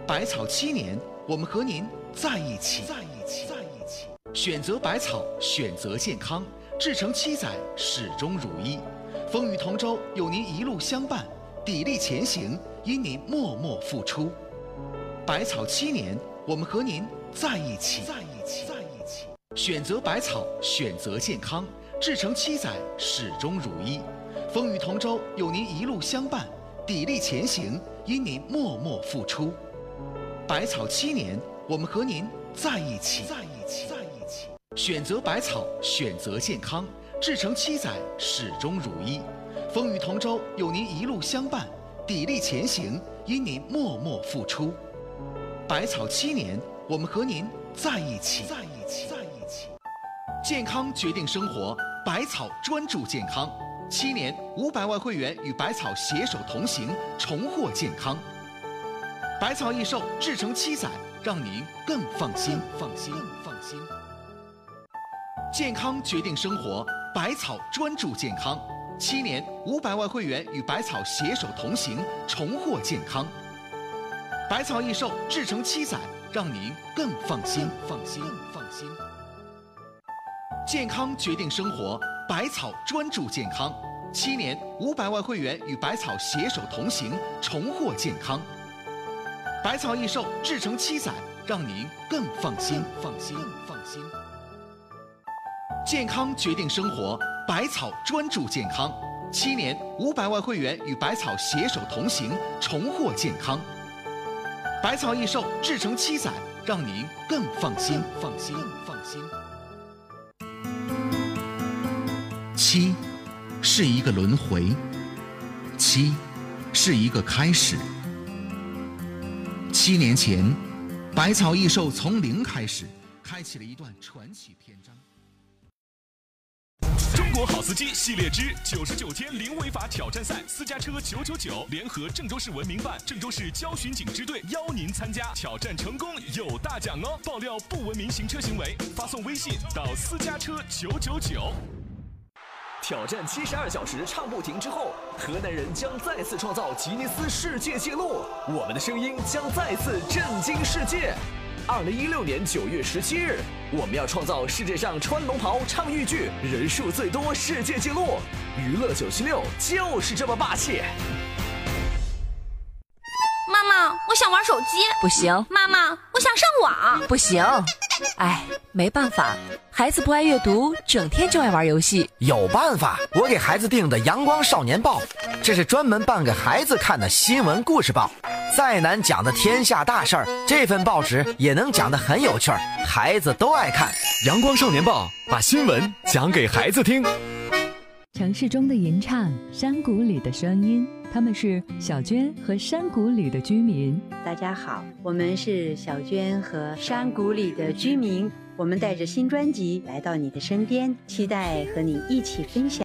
百草七年，我们和您，在一起，在一起。选择百草，选择健康，至诚七载，始终如一。风雨同舟，有您一路相伴，砥砺前行，因您默默付出。百草七年，我们和您在一起，在一起，在一起。选择百草，选择健康，至诚七载，始终如一。风雨同舟，有您一路相伴，砥砺前行，因您默默付出。百草七年，我们和您在一起，在一起，选择百草，选择健康，至诚七载，始终如一。风雨同舟，有您一路相伴，砥砺前行，因您默默付出。百草七年，我们和您在一起，在一起，在一起。健康决定生活，百草专注健康。七年，五百万会员与百草携手同行，重获健康。百草益寿，至诚七载，让您更放心，放心，更放心。健康决定生活，百草专注健康。七年，五百万会员与百草携手同行，重获健康。百草益寿，制成七载，让您更放心，放心，放心。健康决定生活，百草专注健康。七年，五百万会员与百草携手同行，重获健康。百草益寿，制成七载，让您更放心，放心，放心。健康决定生活，百草专注健康。七年，五百万会员与百草携手同行，重获健康。百草益寿，制成七载，让您更放心，放心，放心。七，是一个轮回；七，是一个开始。七年前，百草益寿从零开始，开启了一段传奇篇章。中国好司机系列之九十九天零违法挑战赛，私家车九九九联合郑州市文明办、郑州市交巡警支队邀您参加，挑战成功有大奖哦！爆料不文明行车行为，发送微信到私家车九九九。挑战七十二小时唱不停之后，河南人将再次创造吉尼斯世界纪录，我们的声音将再次震惊世界。二零一六年九月十七日，我们要创造世界上穿龙袍唱豫剧人数最多世界纪录。娱乐九七六就是这么霸气。妈妈，我想玩手机。不行。妈妈，我想上网。不行。哎，没办法，孩子不爱阅读，整天就爱玩游戏。有办法，我给孩子订的《阳光少年报》，这是专门办给孩子看的新闻故事报。再难讲的天下大事儿，这份报纸也能讲得很有趣儿，孩子都爱看。《阳光少年报》把新闻讲给孩子听。城市中的吟唱，山谷里的声音，他们是小娟和山谷里的居民。大家好，我们是小娟和山谷里的居民，我们带着新专辑来到你的身边，期待和你一起分享。